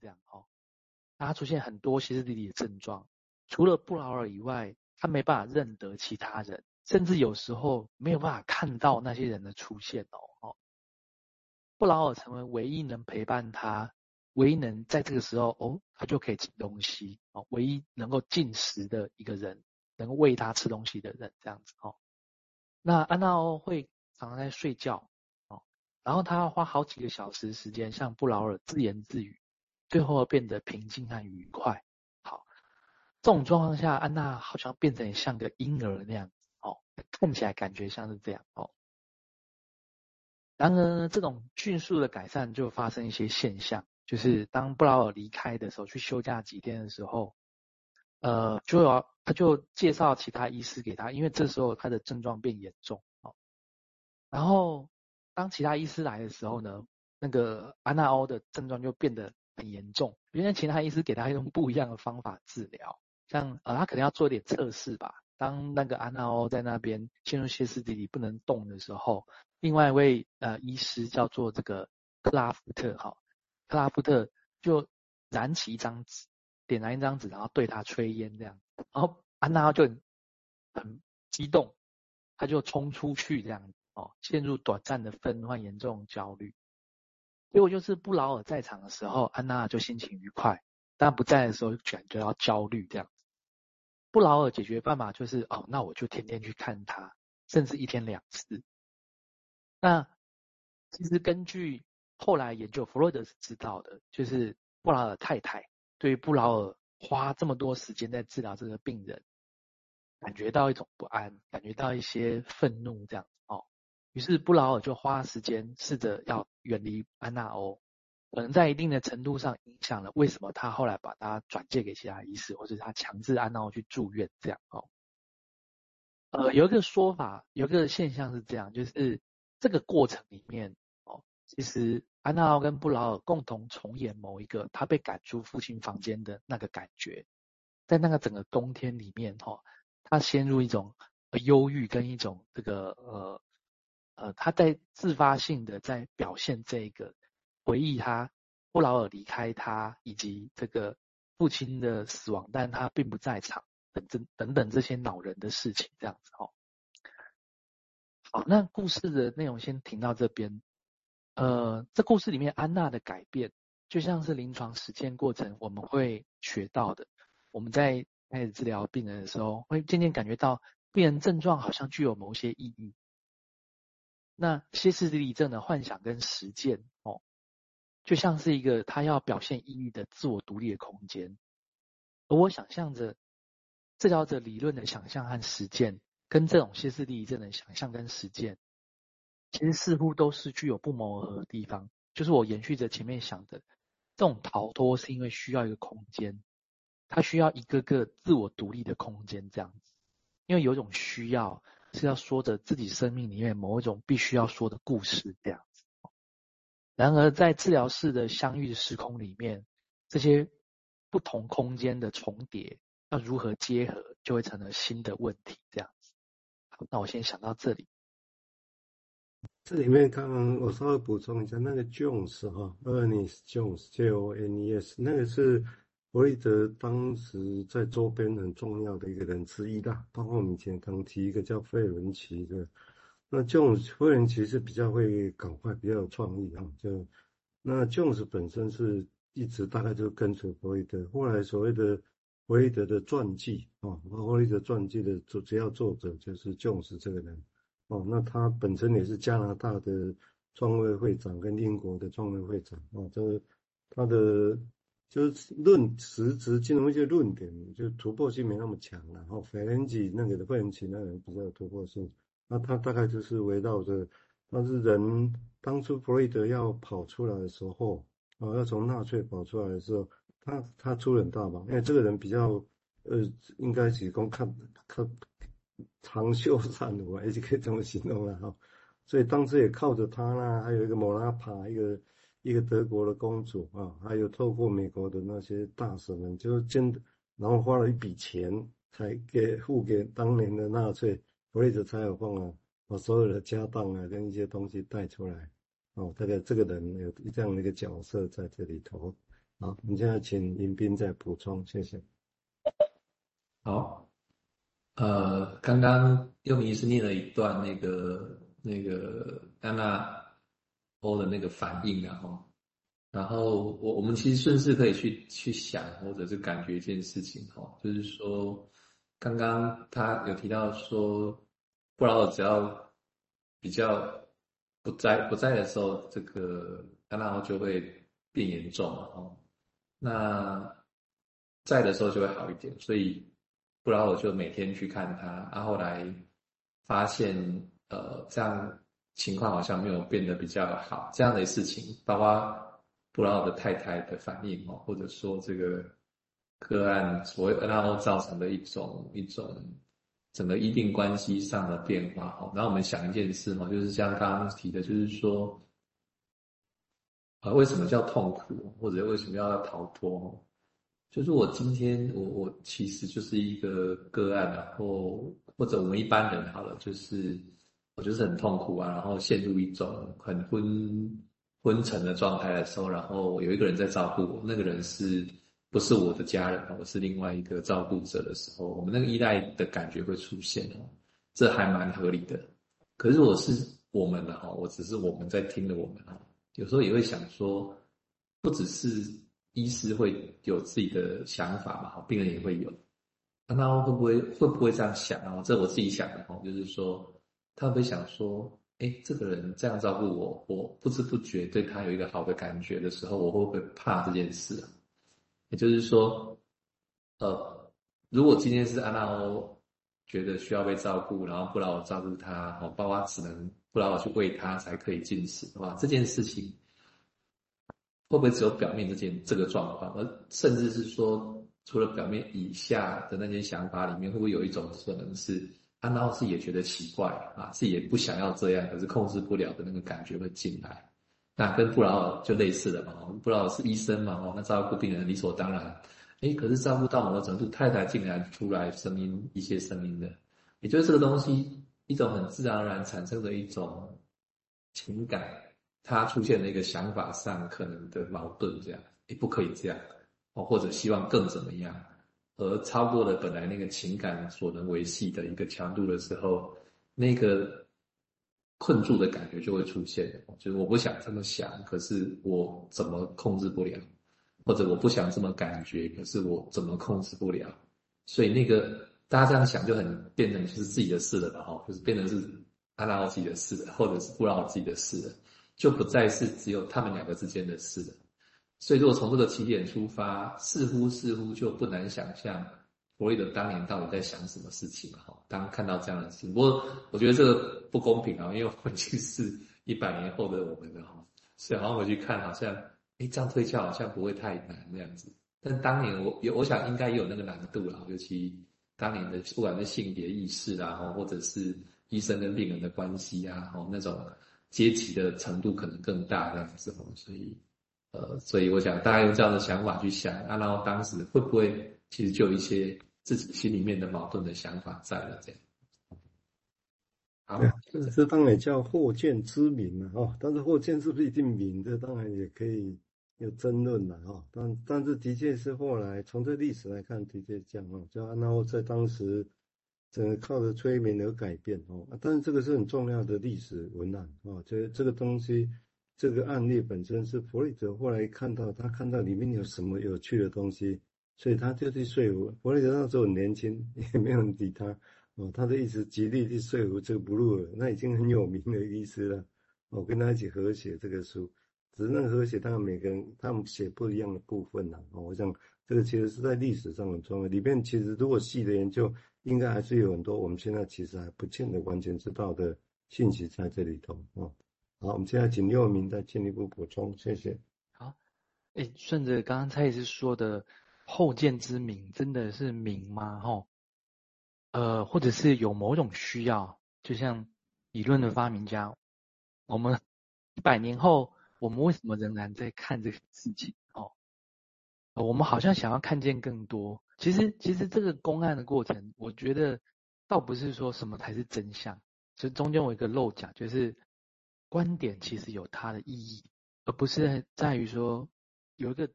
这样哦。他出现很多歇斯底里的症状，除了布劳尔以外，他没办法认得其他人，甚至有时候没有办法看到那些人的出现哦。布劳尔成为唯一能陪伴他、唯一能在这个时候哦，他就可以吃东西哦，唯一能够进食的一个人，能够喂他吃东西的人这样子哦。那安娜欧会常常在睡觉哦，然后他要花好几个小时时间向布劳尔自言自语，最后变得平静和愉快。好，这种状况下，安娜好像变成像个婴儿那样哦，看起来感觉像是这样哦。然而，这种迅速的改善就发生一些现象，就是当布劳尔离开的时候，去休假几天的时候，呃，就要他就介绍其他医师给他，因为这时候他的症状变严重哦。然后，当其他医师来的时候呢，那个安娜欧的症状就变得很严重，因为其他医师给他用不一样的方法治疗，像呃，他可能要做一点测试吧。当那个安娜欧在那边陷入歇斯底里不能动的时候。另外一位呃医师叫做这个克拉夫特哈，克拉夫特就燃起一张纸，点燃一张纸，然后对他吹烟这样，然后安娜欧就很很激动，他就冲出去这样哦，陷入短暂的愤怒和严重焦虑。结果就是布劳尔在场的时候，安娜就心情愉快；但不在的时候，就感觉到焦虑这样。布劳尔解决办法就是哦，那我就天天去看他，甚至一天两次。那其实根据后来研究，弗洛德是知道的，就是布劳尔太太对于布劳尔花这么多时间在治疗这个病人，感觉到一种不安，感觉到一些愤怒这样哦。于是布劳尔就花时间试着要远离安娜欧，可能在一定的程度上影响了为什么他后来把他转借给其他医师，或者他强制安娜欧去住院这样哦。呃，有一个说法，有一个现象是这样，就是。这个过程里面，哦，其实安娜奥跟布劳尔共同重演某一个他被赶出父亲房间的那个感觉，在那个整个冬天里面，哈，他陷入一种忧郁跟一种这个呃呃，他在自发性的在表现这个回忆他布劳尔离开他以及这个父亲的死亡，但他并不在场等等等等这些恼人的事情，这样子，哦。好，那故事的内容先停到这边。呃，这故事里面安娜的改变，就像是临床实践过程我们会学到的。我们在开始治疗病人的时候，会渐渐感觉到病人症状好像具有某些意义。那歇斯底里症的幻想跟实践，哦，就像是一个他要表现抑郁的自我独立的空间。而我想象着治疗者理论的想象和实践。跟这种歇斯底里症的想象跟实践，其实似乎都是具有不谋而合的地方。就是我延续着前面想的，这种逃脱是因为需要一个空间，它需要一个个自我独立的空间这样子。因为有种需要是要说着自己生命里面某一种必须要说的故事这样子。然而在治疗室的相遇的时空里面，这些不同空间的重叠要如何结合，就会成了新的问题这样子。那我先想到这里。这里面刚刚我稍微补充一下，那个 Jones 哈，Ernest Jones，J O N E S，那个是弗洛伊德当时在周边很重要的一个人之一啦。包括我们以前刚提一个叫费伦奇的，那 Jones 费伦奇是比较会搞怪，比较有创意哈。就那 Jones 本身是一直大概就跟随弗洛伊德，后来所谓的。弗洛伊德的传记啊，弗洛伊德传记的主主要作者就是 Jones 这个人哦。那他本身也是加拿大的创会会长跟英国的创会会长啊。这个他的就是论实质金融一些论点，就突破性没那么强了。然后费伦奇那个的费伦奇那个人比较有突破性。那他大概就是围绕着，但是人当初弗瑞德要跑出来的时候啊，要从纳粹跑出来的时候。他他出人大吧，因为这个人比较，呃，应该是讲看看长袖善舞，也是可以这么形容了哈。所以当时也靠着他啦，还有一个莫拉帕，一个一个德国的公主啊，还有透过美国的那些大使们，就是真的，然后花了一笔钱才给付给当年的纳粹，弗洛伊德才有办法把所有的家当啊跟一些东西带出来。哦，这个这个人有这样的一个角色在这里头。好，我们现在请迎宾再补充，谢谢。好，呃，刚刚佑明医师念了一段那个那个安娜欧的那个反应，然后，然后我我们其实顺势可以去去想或者是感觉一件事情，哈，就是说，刚刚他有提到说，布劳尔只要比较不在不在的时候，这个安娜欧就会变严重了，哦，那在的时候就会好一点，所以。布劳尔就每天去看他，然后来发现，呃，这样情况好像没有变得比较好。这样的事情，包括布劳的太太的反应哦，或者说这个个案所谓然后造成的一种一种整个医病关系上的变化哦。然后我们想一件事嘛，就是像刚刚提的，就是说，啊，为什么叫痛苦，或者为什么要逃脱？就是我今天，我我其实就是一个个案，然后或者我们一般人好了，就是我就是很痛苦啊，然后陷入一种很昏昏沉的状态的时候，然后有一个人在照顾我，那个人是不是我的家人？我是另外一个照顾者的时候，我们那个依赖的感觉会出现哦，这还蛮合理的。可是我是我们的哈，我只是我们在听的我们啊，有时候也会想说，不只是。医师会有自己的想法嘛？病人也会有，那会不会会不会这样想啊？这我自己想的哦，就是说，他会不会想说，哎，这个人这样照顾我，我不知不觉对他有一个好的感觉的时候，我会不会怕这件事？也就是说，呃，如果今天是安娜欧觉得需要被照顾，然后布劳尔照顾他，哦，爸爸只能布劳尔去喂他才可以进食的话，这件事情。会不会只有表面这件这个状况，而甚至是说，除了表面以下的那些想法里面，会不会有一种可能是安娜自己也觉得奇怪啊，自己也不想要这样，可是控制不了的那个感觉会进来？那跟布劳尔就类似了嘛，布劳尔是医生嘛，哦，那照顾病人理所当然，诶，可是照顾到某个程度，太太竟然出来声音一些声音的，也就是这个东西一种很自然而然产生的一种情感。他出现了一个想法上可能的矛盾，这样也不可以这样哦，或者希望更怎么样，而超过了本来那个情感所能维系的一个强度的时候，那个困住的感觉就会出现。就是我不想这么想，可是我怎么控制不了？或者我不想这么感觉，可是我怎么控制不了？所以那个大家这样想就很变成就是自己的事了吧？哈，就是变成是安娜奥自己的事，或者是布劳尔自己的事。就不再是只有他们两个之间的事了，所以如果从这个起点出发，似乎似乎就不难想象弗洛伊德当年到底在想什么事情哈。当看到这样的事，不过我觉得这个不公平啊，因为回去是一百年后的我们的哈，所以好像回去看好像，哎，这样推敲好像不会太难那样子。但当年我有，我想应该也有那个难度了，尤其当年的不管是性别意识啊，或者是医生跟病人的关系啊，那种。阶级的程度可能更大这样子，所以，呃，所以我想大家用这样的想法去想，啊，然后当时会不会其实就有一些自己心里面的矛盾的想法在了这样。好，这这当然叫后见之明了哦，但是后见是不是一定明？这当然也可以有争论了哈。但但是的确是后来从这历史来看，的确这样哦，就然后在当时。整个靠着催眠而改变哦，但是这个是很重要的历史文案啊，这这个东西，这个案例本身是弗洛伊德后来看到，他看到里面有什么有趣的东西，所以他就去说服弗洛伊德那时候很年轻，也没有人理他哦，他的意思极力去说服这个布鲁尔，那已经很有名的医师了，我跟他一起合写这个书，只是那合写，当然每个人他们写不一样的部分呐，哦，我想这个其实是在历史上很重要，里面其实如果细的研究。应该还是有很多我们现在其实还不见得完全知道的信息在这里头啊。好，我们现在请六名再进一步补充，谢谢。好，哎，顺着刚刚蔡医师说的后见之明，真的是明吗？哈，呃，或者是有某种需要，就像理论的发明家，我们一百年后，我们为什么仍然在看这个事情？哦，我们好像想要看见更多。其实，其实这个公案的过程，我觉得倒不是说什么才是真相，其实中间有一个漏讲，就是观点其实有它的意义，而不是在于说有一个